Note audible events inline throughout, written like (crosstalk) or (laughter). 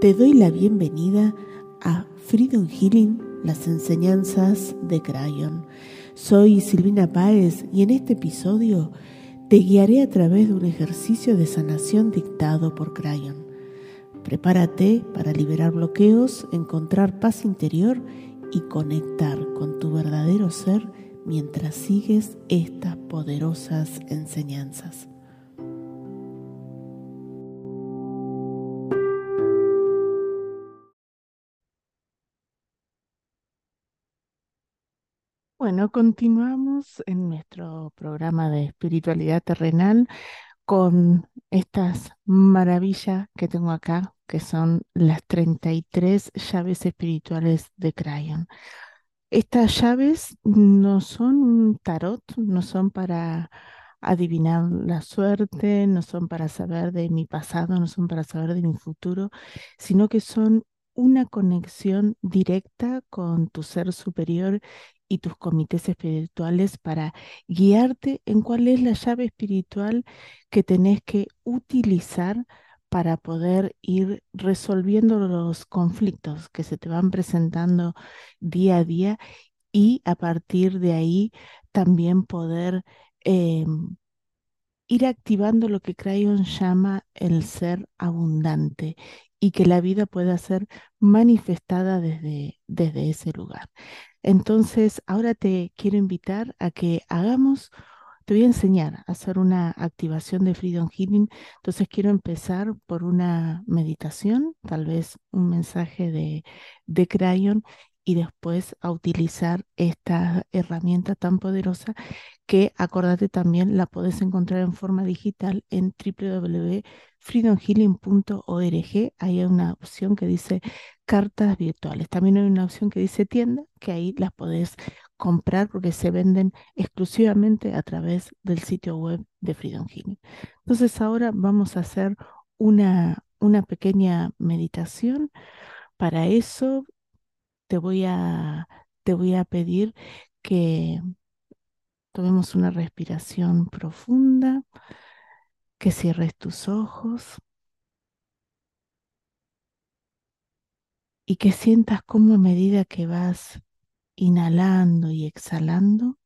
Te doy la bienvenida a Freedom Healing, las enseñanzas de Crayon. Soy Silvina Páez y en este episodio te guiaré a través de un ejercicio de sanación dictado por Crayon. Prepárate para liberar bloqueos, encontrar paz interior y conectar con tu verdadero ser mientras sigues estas poderosas enseñanzas. Bueno, continuamos en nuestro programa de espiritualidad terrenal con estas maravillas que tengo acá, que son las 33 llaves espirituales de Crayon. Estas llaves no son un tarot, no son para adivinar la suerte, no son para saber de mi pasado, no son para saber de mi futuro, sino que son una conexión directa con tu ser superior y tus comités espirituales para guiarte en cuál es la llave espiritual que tenés que utilizar para poder ir resolviendo los conflictos que se te van presentando día a día y a partir de ahí también poder em, ir activando lo que Crayon llama el ser abundante y que la vida pueda ser manifestada desde, desde ese lugar. Entonces, ahora te quiero invitar a que hagamos, te voy a enseñar a hacer una activación de Freedom Healing. Entonces, quiero empezar por una meditación, tal vez un mensaje de, de Crayon y después a utilizar esta herramienta tan poderosa que, acordate también, la podés encontrar en forma digital en www.freedomhealing.org. Ahí hay una opción que dice cartas virtuales. También hay una opción que dice tienda, que ahí las podés comprar porque se venden exclusivamente a través del sitio web de Freedom Healing. Entonces ahora vamos a hacer una, una pequeña meditación. Para eso te voy a, te voy a pedir que tomemos una respiración profunda, que cierres tus ojos y que sientas cómo a medida que vas inhalando y exhalando,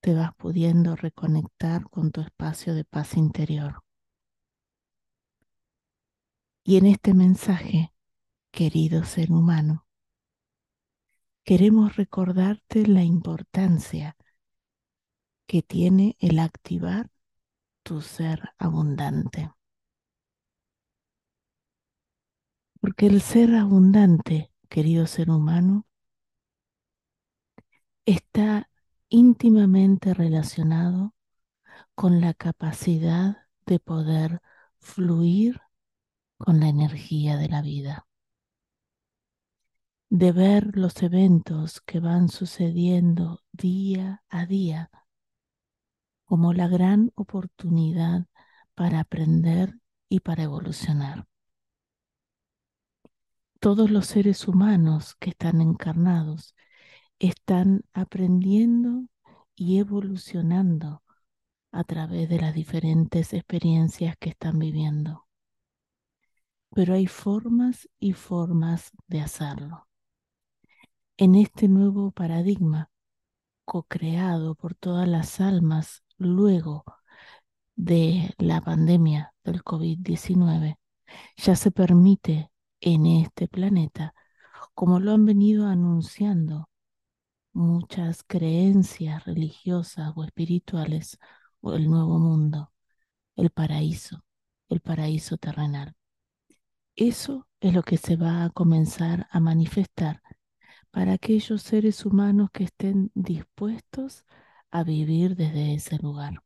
te vas pudiendo reconectar con tu espacio de paz interior. Y en este mensaje querido ser humano. Queremos recordarte la importancia que tiene el activar tu ser abundante. Porque el ser abundante, querido ser humano, está íntimamente relacionado con la capacidad de poder fluir con la energía de la vida de ver los eventos que van sucediendo día a día como la gran oportunidad para aprender y para evolucionar. Todos los seres humanos que están encarnados están aprendiendo y evolucionando a través de las diferentes experiencias que están viviendo. Pero hay formas y formas de hacerlo en este nuevo paradigma co-creado por todas las almas luego de la pandemia del COVID-19, ya se permite en este planeta, como lo han venido anunciando muchas creencias religiosas o espirituales, o el nuevo mundo, el paraíso, el paraíso terrenal. Eso es lo que se va a comenzar a manifestar para aquellos seres humanos que estén dispuestos a vivir desde ese lugar.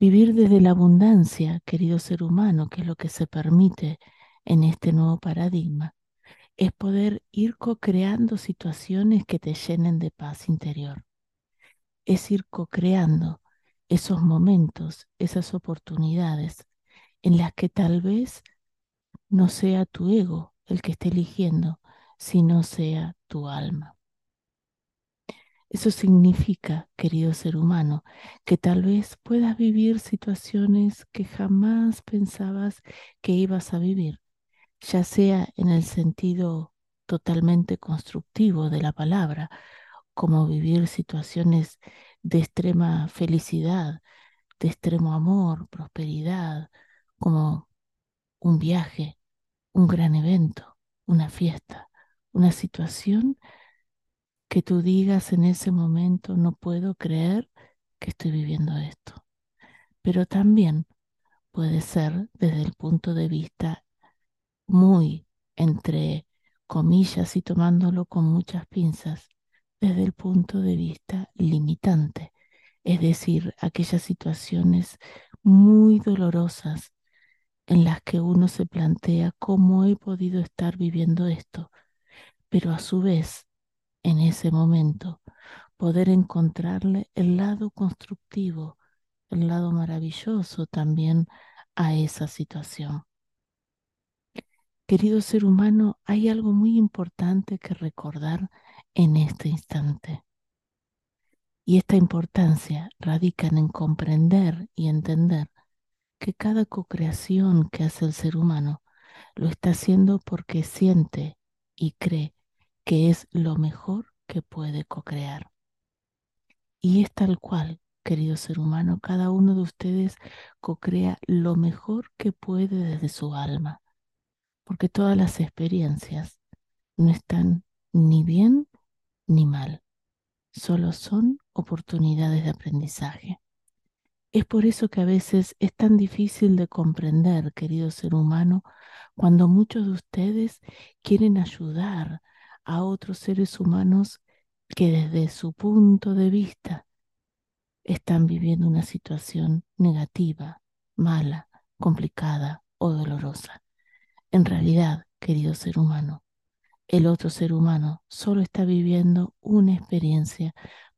Vivir desde la abundancia, querido ser humano, que es lo que se permite en este nuevo paradigma, es poder ir co-creando situaciones que te llenen de paz interior. Es ir co-creando esos momentos, esas oportunidades en las que tal vez no sea tu ego el que esté eligiendo, si no sea tu alma. Eso significa, querido ser humano, que tal vez puedas vivir situaciones que jamás pensabas que ibas a vivir, ya sea en el sentido totalmente constructivo de la palabra, como vivir situaciones de extrema felicidad, de extremo amor, prosperidad, como un viaje, un gran evento, una fiesta, una situación que tú digas en ese momento, no puedo creer que estoy viviendo esto. Pero también puede ser desde el punto de vista muy entre comillas y tomándolo con muchas pinzas, desde el punto de vista limitante, es decir, aquellas situaciones muy dolorosas en las que uno se plantea cómo he podido estar viviendo esto, pero a su vez, en ese momento, poder encontrarle el lado constructivo, el lado maravilloso también a esa situación. Querido ser humano, hay algo muy importante que recordar en este instante. Y esta importancia radica en comprender y entender que cada co-creación que hace el ser humano lo está haciendo porque siente y cree que es lo mejor que puede co-crear. Y es tal cual, querido ser humano, cada uno de ustedes co-crea lo mejor que puede desde su alma, porque todas las experiencias no están ni bien ni mal, solo son oportunidades de aprendizaje. Es por eso que a veces es tan difícil de comprender, querido ser humano, cuando muchos de ustedes quieren ayudar a otros seres humanos que desde su punto de vista están viviendo una situación negativa, mala, complicada o dolorosa. En realidad, querido ser humano, el otro ser humano solo está viviendo una experiencia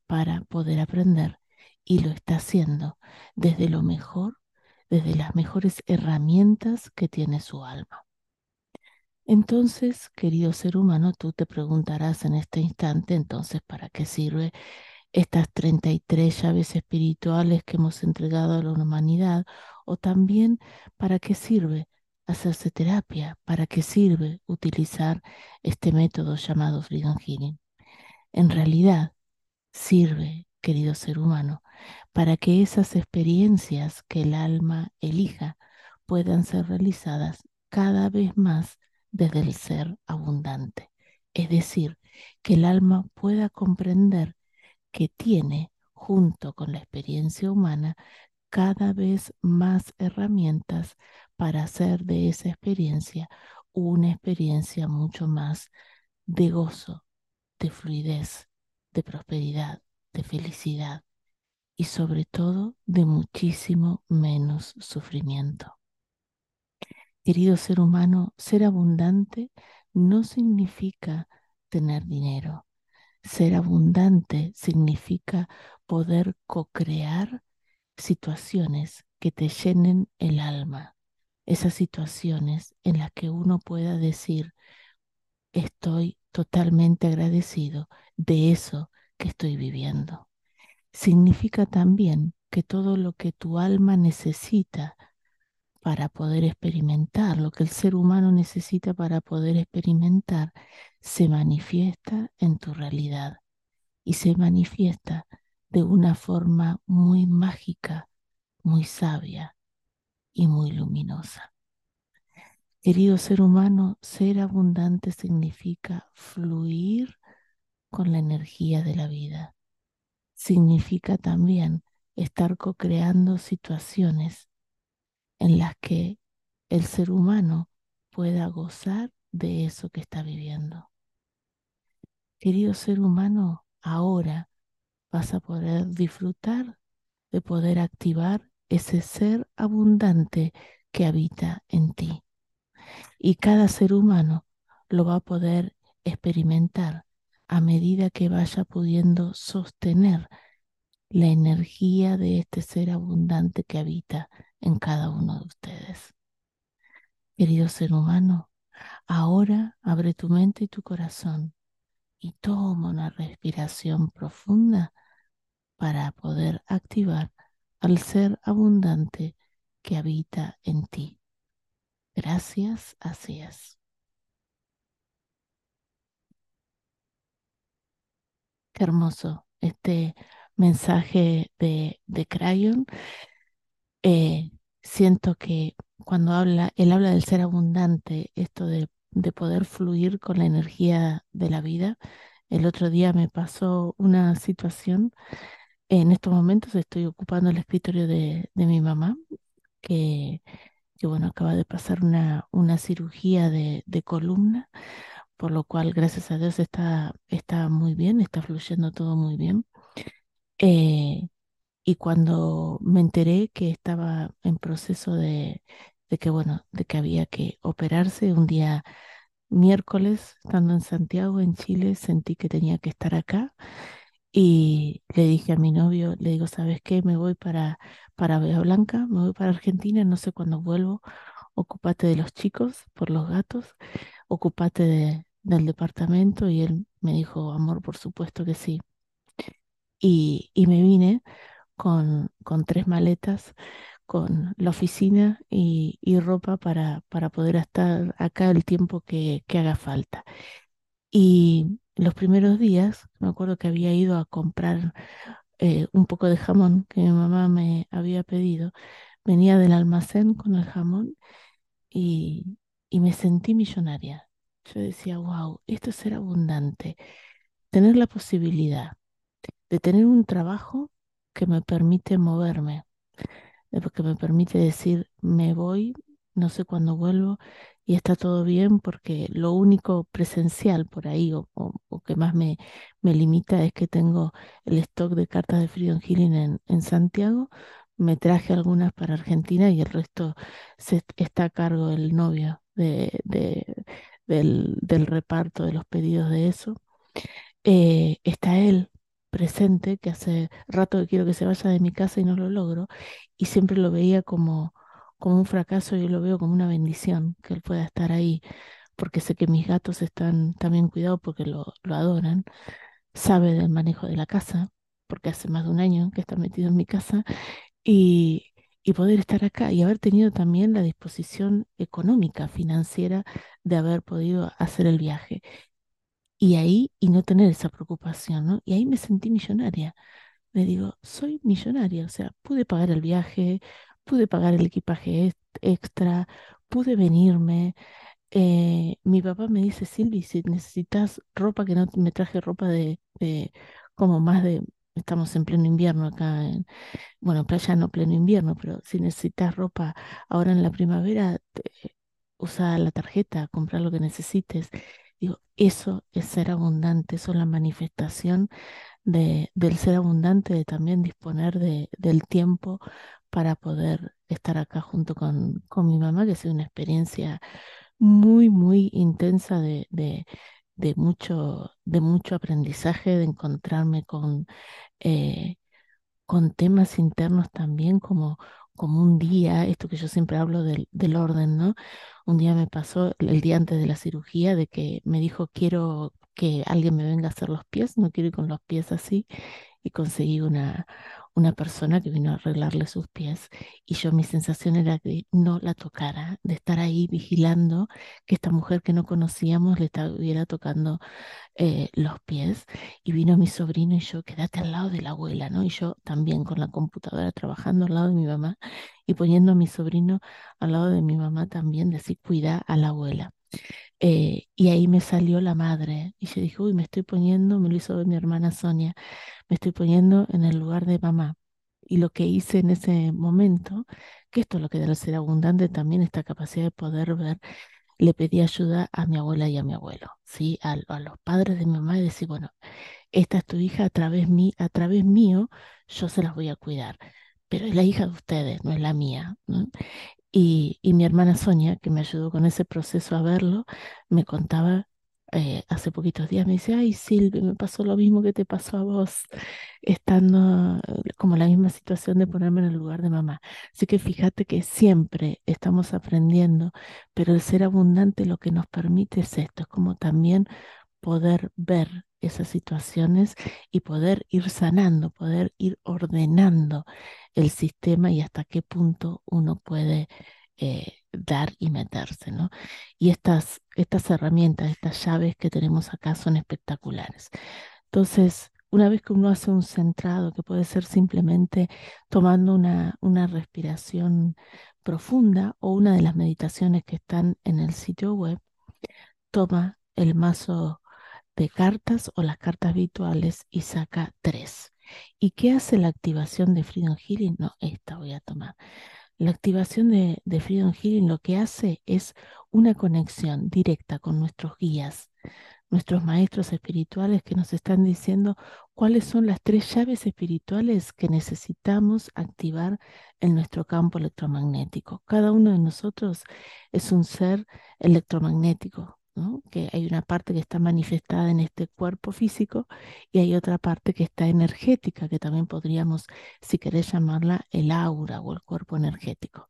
para poder aprender y lo está haciendo desde lo mejor, desde las mejores herramientas que tiene su alma. Entonces, querido ser humano, tú te preguntarás en este instante, entonces, ¿para qué sirve estas 33 llaves espirituales que hemos entregado a la humanidad? O también, ¿para qué sirve hacerse terapia? ¿Para qué sirve utilizar este método llamado Freedom Healing? En realidad, sirve, querido ser humano, para que esas experiencias que el alma elija puedan ser realizadas cada vez más desde el ser abundante. Es decir, que el alma pueda comprender que tiene, junto con la experiencia humana, cada vez más herramientas para hacer de esa experiencia una experiencia mucho más de gozo, de fluidez, de prosperidad, de felicidad y sobre todo de muchísimo menos sufrimiento. Querido ser humano, ser abundante no significa tener dinero. Ser abundante significa poder co-crear situaciones que te llenen el alma. Esas situaciones en las que uno pueda decir, estoy totalmente agradecido de eso que estoy viviendo. Significa también que todo lo que tu alma necesita para poder experimentar, lo que el ser humano necesita para poder experimentar, se manifiesta en tu realidad y se manifiesta de una forma muy mágica, muy sabia y muy luminosa. Querido ser humano, ser abundante significa fluir con la energía de la vida. Significa también estar co-creando situaciones en las que el ser humano pueda gozar de eso que está viviendo. Querido ser humano, ahora vas a poder disfrutar de poder activar ese ser abundante que habita en ti. Y cada ser humano lo va a poder experimentar a medida que vaya pudiendo sostener la energía de este ser abundante que habita en cada uno de ustedes. Querido ser humano, ahora abre tu mente y tu corazón y toma una respiración profunda para poder activar al ser abundante que habita en ti. Gracias, así es. Qué hermoso este mensaje de, de Crayon. Eh, siento que cuando habla, él habla del ser abundante, esto de, de poder fluir con la energía de la vida. El otro día me pasó una situación. En estos momentos estoy ocupando el escritorio de, de mi mamá, que, que, bueno, acaba de pasar una, una cirugía de, de columna, por lo cual, gracias a Dios, está, está muy bien, está fluyendo todo muy bien. Eh, y cuando me enteré que estaba en proceso de, de que, bueno, de que había que operarse un día miércoles, estando en Santiago, en Chile, sentí que tenía que estar acá y le dije a mi novio, le digo, ¿sabes qué? Me voy para, para Blanca, me voy para Argentina, no sé cuándo vuelvo, ocúpate de los chicos, por los gatos, ocúpate de, del departamento y él me dijo, amor, por supuesto que sí. Y, y me vine con, tres maletas, con la oficina y, ropa para, poder estar acá el tiempo que, haga falta. Y los primeros días, me acuerdo que había ido a comprar eh, un poco de jamón que mi mamá me había pedido. Venía del almacén con el jamón y, y me sentí millonaria. Yo decía, wow, esto es ser abundante. Tener la posibilidad de tener un trabajo que me permite moverme, que me permite decir, me voy, no sé cuándo vuelvo y está todo bien porque lo único presencial por ahí o, que más me, me limita es que tengo el stock de cartas de Freedom Healing en, en Santiago. Me traje algunas para Argentina y el resto está a cargo del novio de- del, del reparto de los pedidos de eso. Eh, está él presente, que hace rato que quiero que se vaya de mi casa y no lo logro, y siempre lo veía como, como un fracaso y yo lo veo como una bendición que él pueda estar ahí, porque sé que mis gatos están también cuidados porque lo, lo adoran, sabe del manejo de la casa, porque hace más de un año que está metido en mi casa, y, y poder estar acá y haber tenido también la disposición económica, financiera de haber podido hacer el viaje. Y ahí, y no tener esa preocupación, ¿no? Y ahí me sentí millonaria. Le digo, soy millonaria, o sea, pude pagar el viaje, pude pagar el equipaje ex- extra, pude venirme. Eh, mi papá me dice, Silvi, si necesitas ropa, que no me traje ropa de, de como más de, estamos en pleno invierno acá, en, bueno, playa no pleno invierno, pero si necesitas ropa ahora en la primavera, usa la tarjeta, compra lo que necesites. Eso es ser abundante, eso es la manifestación de, del ser abundante, de también disponer de, del tiempo para poder estar acá junto con, con mi mamá, que ha sido una experiencia muy, muy intensa de, de, de mucho, de mucho aprendizaje, de encontrarme con, eh, con temas internos también, como, como un día, esto que yo siempre hablo del, del orden, ¿no? Un día me pasó, el día antes de la cirugía, de que me dijo, quiero que alguien me venga a hacer los pies, no quiero ir con los pies así, y conseguí una, una persona que vino a arreglarle sus pies, y yo mi sensación era que no la tocara, de estar ahí vigilando que esta mujer que no conocíamos le estuviera tocando eh, los pies y vino mi sobrino y yo, quédate al lado de la abuela, ¿no? Y yo también con la computadora trabajando al lado de mi mamá y poniendo a mi sobrino al lado de mi mamá también, de así cuida a la abuela. Eh, y ahí me salió la madre y yo dije, uy, me estoy poniendo, me lo hizo ver mi hermana Sonia, me estoy poniendo en el lugar de mamá. Y lo que hice en ese momento, que esto es lo que el ser abundante, también esta capacidad de poder ver le pedí ayuda a mi abuela y a mi abuelo, ¿sí? A, a los padres de mi mamá y decir, bueno, esta es tu hija, a través, mí, a través mío yo se las voy a cuidar, pero es la hija de ustedes, no es la mía. Y, y mi hermana Sonia, que me ayudó con ese proceso a verlo, me contaba eh, hace poquitos días, me dice, ay Silvia, me pasó lo mismo que te pasó a vos, estando eh, como la misma situación de ponerme en el lugar de mamá. Así que fíjate que siempre estamos aprendiendo, pero el ser abundante lo que nos permite es esto, es como también poder ver esas situaciones y poder ir sanando, poder ir ordenando el sistema y hasta qué punto uno puede eh, dar y meterse, ¿no? Y estas, estas herramientas, estas llaves que tenemos acá son espectaculares. Entonces, una vez que uno hace un centrado, que puede ser simplemente tomando una, una respiración profunda o una de las meditaciones que están en el sitio web, toma el mazo de cartas o las cartas virtuales y saca tres. ¿Y qué hace la activación de Freedom Healing? No, esta voy a tomar. La activación de, de Freedom Healing lo que hace es una conexión directa con nuestros guías, nuestros maestros espirituales que nos están diciendo cuáles son las tres llaves espirituales que necesitamos activar en nuestro campo electromagnético. Cada uno de nosotros es un ser electromagnético, que hay una parte que está manifestada en este cuerpo físico y hay otra parte que está energética, que también podríamos, si querés llamarla, el aura o el cuerpo energético.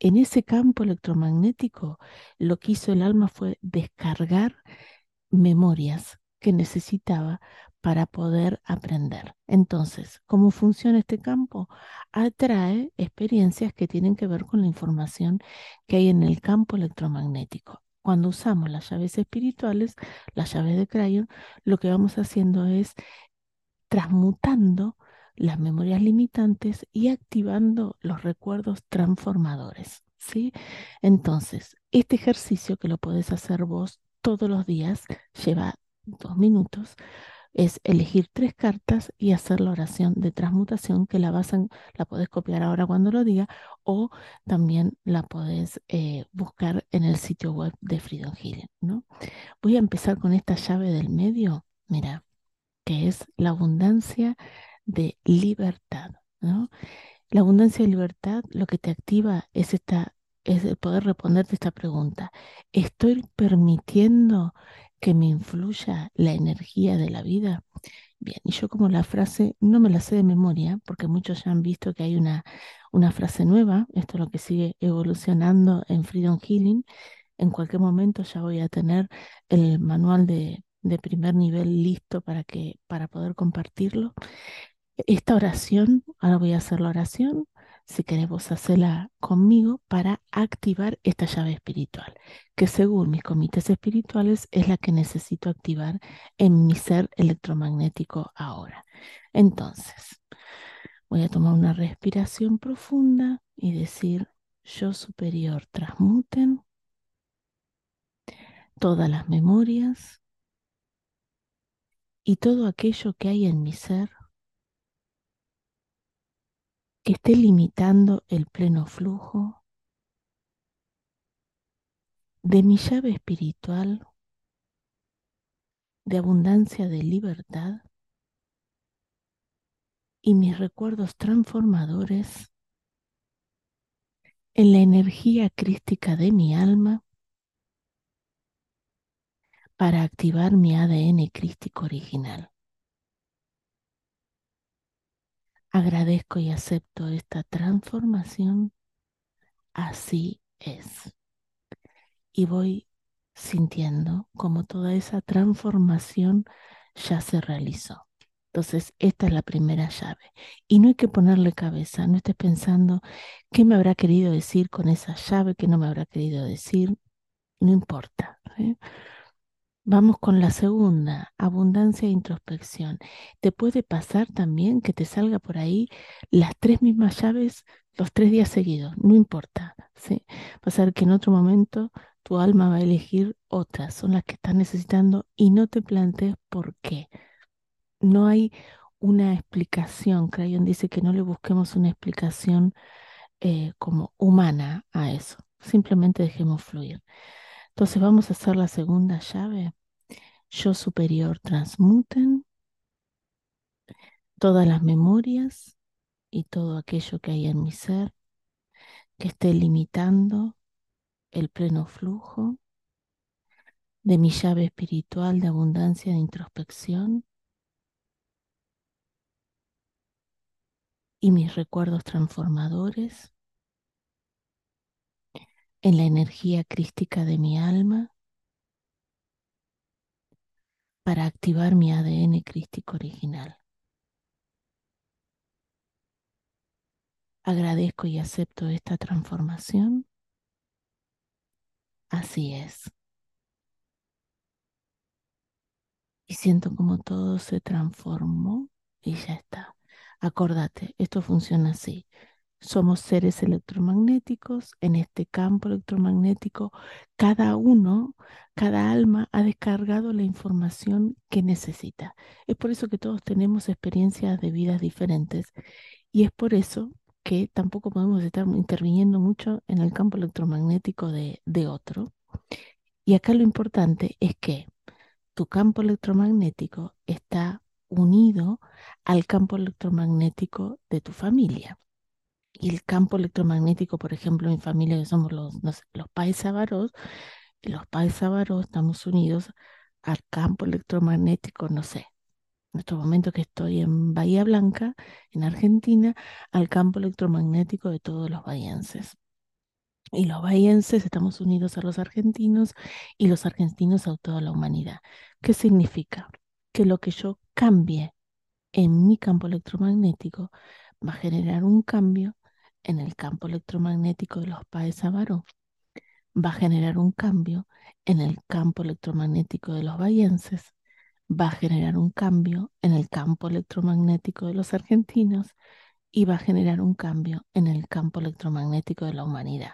En ese campo electromagnético, lo que hizo el alma fue descargar memorias que necesitaba para poder aprender. Entonces, ¿cómo funciona este campo? Atrae experiencias que tienen que ver con la información que hay en el campo electromagnético. Cuando usamos las llaves espirituales, las llaves de Crayon, lo que vamos haciendo es transmutando las memorias limitantes y activando los recuerdos transformadores. ¿sí? Entonces, este ejercicio que lo puedes hacer vos todos los días, lleva dos minutos, es elegir tres cartas y hacer la oración de transmutación que la vas la podés copiar ahora cuando lo diga o también la podés eh, buscar en el sitio web de Freedom Healing, ¿no? Voy a empezar con esta llave del medio, mira, que es la abundancia de libertad, ¿no? La abundancia de libertad lo que te activa es esta es el poder responderte esta pregunta. ¿Estoy permitiendo que me influya la energía de la vida? Bien, y yo como la frase no me la sé de memoria, porque muchos ya han visto que hay una, una frase nueva, esto es lo que sigue evolucionando en Freedom Healing. En cualquier momento ya voy a tener el manual de, de primer nivel listo para, que, para poder compartirlo. Esta oración, ahora voy a hacer la oración, si queremos hacerla conmigo para activar esta llave espiritual, que según mis comités espirituales es la que necesito activar en mi ser electromagnético ahora. Entonces, voy a tomar una respiración profunda y decir, yo superior, transmuten todas las memorias y todo aquello que hay en mi ser que esté limitando el pleno flujo de mi llave espiritual de abundancia de libertad y mis recuerdos transformadores en la energía crística de mi alma para activar mi ADN crístico original. Agradezco y acepto esta transformación. Así es. Y voy sintiendo como toda esa transformación ya se realizó. Entonces, esta es la primera llave. Y no hay que ponerle cabeza, no estés pensando qué me habrá querido decir con esa llave, qué no me habrá querido decir. No importa. Vamos con la segunda, abundancia e introspección. Te puede pasar también que te salga por ahí las tres mismas llaves los tres días seguidos, no importa. ¿sí? Ser que en otro momento tu alma va a elegir otras, son las que estás necesitando y no te plantees por qué. No hay una explicación. Crayon dice que no le busquemos una explicación eh, como humana a eso. Simplemente dejemos fluir. Entonces vamos a hacer la segunda llave. Yo superior transmuten todas las memorias y todo aquello que hay en mi ser que esté limitando el pleno flujo de mi llave espiritual de abundancia de introspección y mis recuerdos transformadores en la energía crística de mi alma para activar mi ADN crístico original. Agradezco y acepto esta transformación. Así es. Y siento como todo se transformó y ya está. Acordate, esto funciona así. Somos seres electromagnéticos en este campo electromagnético. Cada uno, cada alma ha descargado la información que necesita. Es por eso que todos tenemos experiencias de vidas diferentes. Y es por eso que tampoco podemos estar interviniendo mucho en el campo electromagnético de, otro. Y acá lo importante es que tu campo electromagnético está unido al campo electromagnético de tu familia. Y el campo electromagnético, por ejemplo, en mi familia, que somos los, los, los paisabaros, los estamos unidos al campo electromagnético, no sé, en estos momentos que estoy en Bahía Blanca, en Argentina, al campo electromagnético de todos los bahienses. Y los bahienses estamos unidos a los argentinos y los argentinos a toda la humanidad. ¿Qué significa? Que lo que yo cambie en mi campo electromagnético va a generar un cambio en el campo electromagnético de los Paesabaró. Va a generar un cambio en el campo electromagnético de los bahienses. Va a generar un cambio en el campo electromagnético de los argentinos y va a generar un cambio en el campo electromagnético de la humanidad.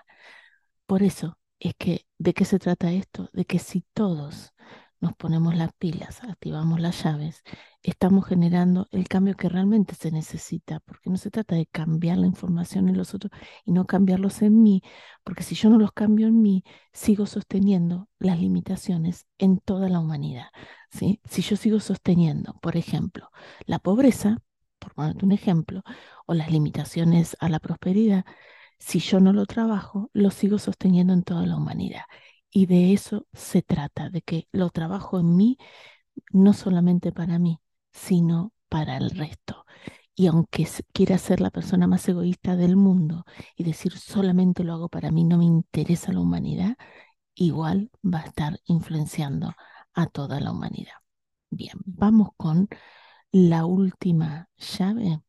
Por eso es que, ¿de qué se trata esto? De que si todos nos ponemos las pilas, activamos las llaves, estamos generando el cambio que realmente se necesita, porque no se trata de cambiar la información en los otros y no cambiarlos en mí, porque si yo no los cambio en mí, sigo sosteniendo las limitaciones en toda la humanidad. ¿sí? Si yo sigo sosteniendo, por ejemplo, la pobreza, por ponerte un ejemplo, o las limitaciones a la prosperidad, si yo no lo trabajo, lo sigo sosteniendo en toda la humanidad. Y de eso se trata, de que lo trabajo en mí, no solamente para mí, sino para el resto. Y aunque quiera ser la persona más egoísta del mundo y decir solamente lo hago para mí, no me interesa la humanidad, igual va a estar influenciando a toda la humanidad. Bien, vamos con la última llave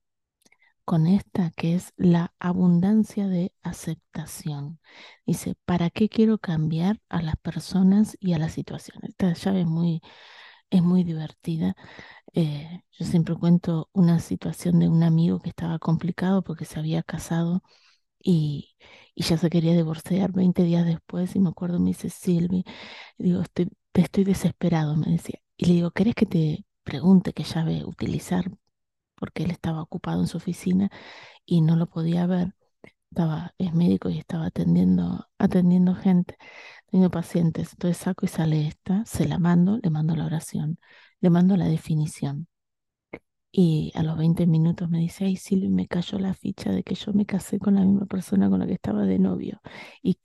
con esta que es la abundancia de aceptación. Dice, ¿para qué quiero cambiar a las personas y a las situaciones? Esta llave es muy, divertida. Eh, yo siempre cuento una situación de un amigo que estaba complicado porque se había casado y, ya se quería divorciar 20 días después y me acuerdo, me dice Silvi, digo, estoy, estoy desesperado, me decía. Y le digo, ¿querés que te pregunte qué llave utilizar porque él estaba ocupado en su oficina y no lo podía ver. Estaba, es médico y estaba atendiendo, atendiendo gente, teniendo pacientes. Entonces saco y sale esta, se la mando, le mando la oración, le mando la definición. Y a los 20 minutos me dice, ay Silvia, me cayó la ficha de que yo me casé con la misma persona con la que estaba de novio. Y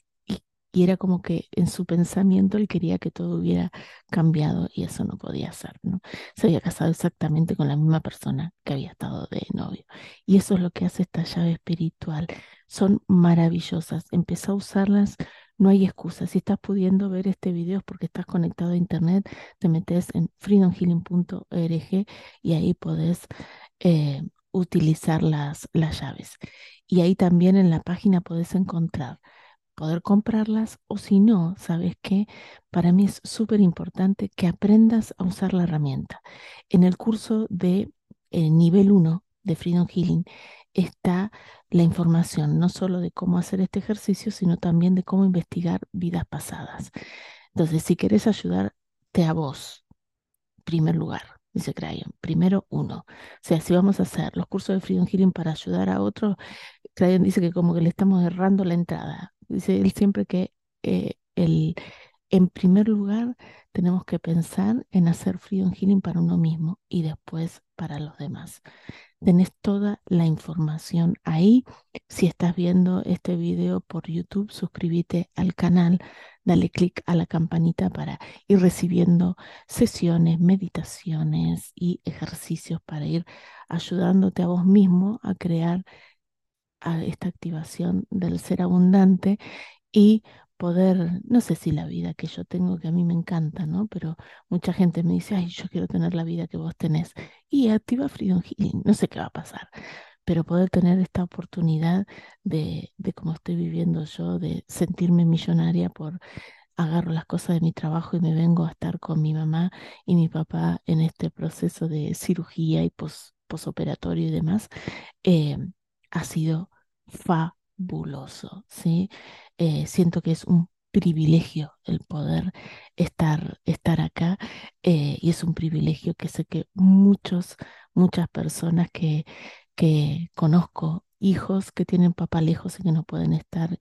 y era como que en su pensamiento él quería que todo hubiera cambiado y eso no podía ser, ¿no? Se había casado exactamente con la misma persona que había estado de novio. Y eso es lo que hace esta llave espiritual. Son maravillosas. Empezó a usarlas, no hay excusa. Si estás pudiendo ver este video es porque estás conectado a internet, te metes en freedomhealing.org y ahí podés eh, utilizar las, las llaves. Y ahí también en la página podés encontrar poder comprarlas o si no, ¿sabes qué? Para mí es súper importante que aprendas a usar la herramienta. En el curso de eh, nivel 1 de Freedom Healing está la información, no solo de cómo hacer este ejercicio, sino también de cómo investigar vidas pasadas. Entonces, si querés ayudarte a vos, primer lugar, dice Crayon, primero uno. O sea, si vamos a hacer los cursos de Freedom Healing para ayudar a otros, Crayon dice que como que le estamos errando la entrada. Dice él siempre que eh, el, en primer lugar tenemos que pensar en hacer freedom healing para uno mismo y después para los demás. Tenés toda la información ahí. Si estás viendo este video por YouTube, suscríbete al canal, dale clic a la campanita para ir recibiendo sesiones, meditaciones y ejercicios para ir ayudándote a vos mismo a crear esta activación del ser abundante y poder, no sé si la vida que yo tengo, que a mí me encanta, ¿no? Pero mucha gente me dice, ay, yo quiero tener la vida que vos tenés. Y activa Freedom Healing, no sé qué va a pasar, pero poder tener esta oportunidad de, de como estoy viviendo yo, de sentirme millonaria por agarro las cosas de mi trabajo y me vengo a estar con mi mamá y mi papá en este proceso de cirugía y posoperatorio y demás, eh, ha sido fabuloso, ¿sí? Eh, siento que es un privilegio el poder estar, estar acá eh, y es un privilegio que sé que muchos, muchas personas que, que conozco, hijos que tienen papá lejos y que no pueden estar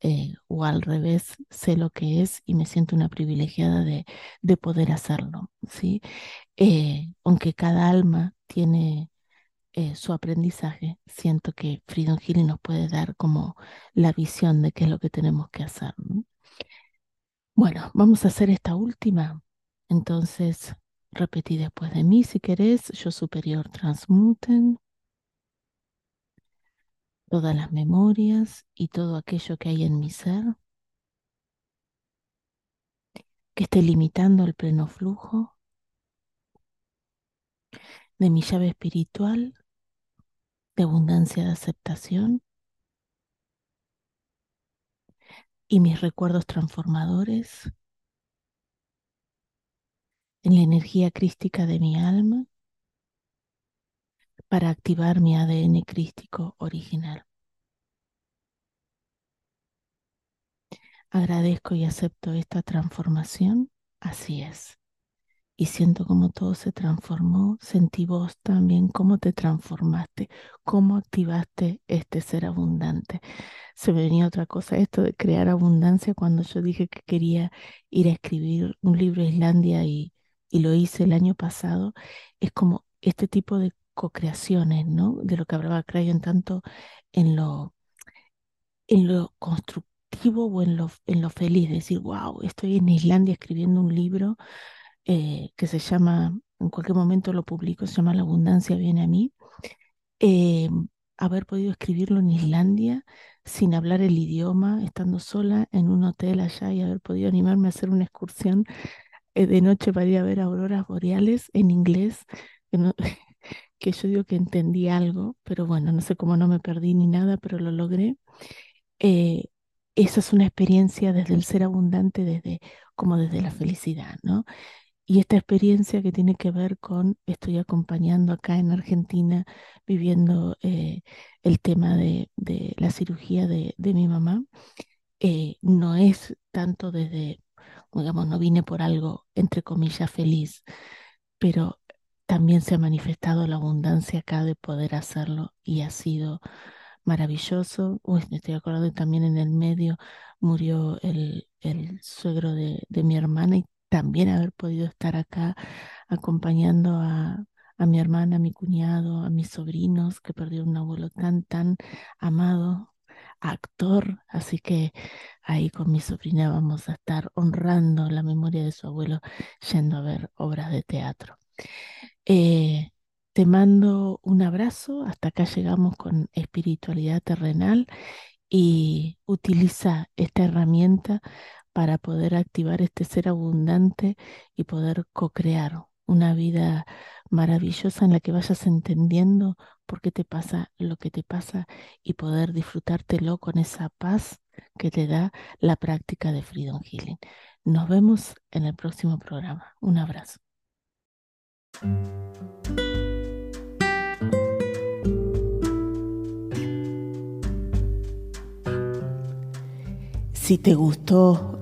eh, o al revés, sé lo que es y me siento una privilegiada de, de poder hacerlo, ¿sí? aunque cada alma tiene eh, su aprendizaje, siento que Freedom Healing nos puede dar como la visión de qué es lo que tenemos que hacer. Bueno, vamos a hacer esta última. Entonces, repetí después de mí si querés, yo superior transmuten todas las memorias y todo aquello que hay en mi ser que esté limitando el pleno flujo de mi llave espiritual de abundancia de aceptación. Y mis recuerdos transformadores en la energía crística de mi alma para activar mi ADN crístico original. Agradezco y acepto esta transformación, así es y siento como todo se transformó. Sentí vos también cómo te transformaste, cómo activaste este ser abundante. Se me venía otra cosa, esto de crear abundancia, cuando yo dije que quería ir a escribir un libro a Islandia y, y lo hice el año pasado, es como este tipo de co-creaciones, ¿no? De lo que hablaba Crayon tanto en lo, en lo constructivo o en lo, en lo feliz, decir, wow, estoy en Islandia escribiendo un libro eh, que se llama, en cualquier momento lo publico, se llama La abundancia viene a mí. Eh, haber podido escribirlo en Islandia sin hablar el idioma, estando sola en un hotel allá y haber podido animarme a hacer una excursión eh, de noche para ir a ver auroras boreales en inglés, que, (laughs) yo digo que entendí algo, pero bueno, no sé cómo no me perdí ni nada, pero lo logré. esa es una experiencia desde el ser abundante, desde como desde la felicidad, ¿no? Y esta experiencia que tiene que ver con, estoy acompañando acá en Argentina, viviendo eh, el tema de, la cirugía de, mi mamá, eh, no es tanto desde, digamos, no vine por algo, entre comillas, feliz, pero también se ha manifestado la abundancia acá de poder hacerlo y ha sido maravilloso. Uy, me estoy acordando también en el medio murió el, el suegro de, de mi hermana también haber podido estar acá acompañando a, mi hermana, a mi cuñado, a mis sobrinos, que perdió un abuelo tan, tan amado, actor. Así que ahí con mi sobrina vamos a estar honrando la memoria de su abuelo yendo a ver obras de teatro. Eh, te mando un abrazo. Hasta acá llegamos con espiritualidad terrenal y utiliza esta herramienta para poder activar este ser abundante y poder co-crear una vida maravillosa en la que vayas entendiendo por qué te pasa lo que te pasa y poder disfrutártelo con esa paz que te da la práctica de Freedom Healing. Nos vemos en el próximo programa. Un abrazo. Si te gustó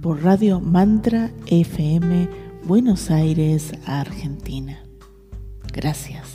por Radio Mantra FM Buenos Aires, Argentina. Gracias.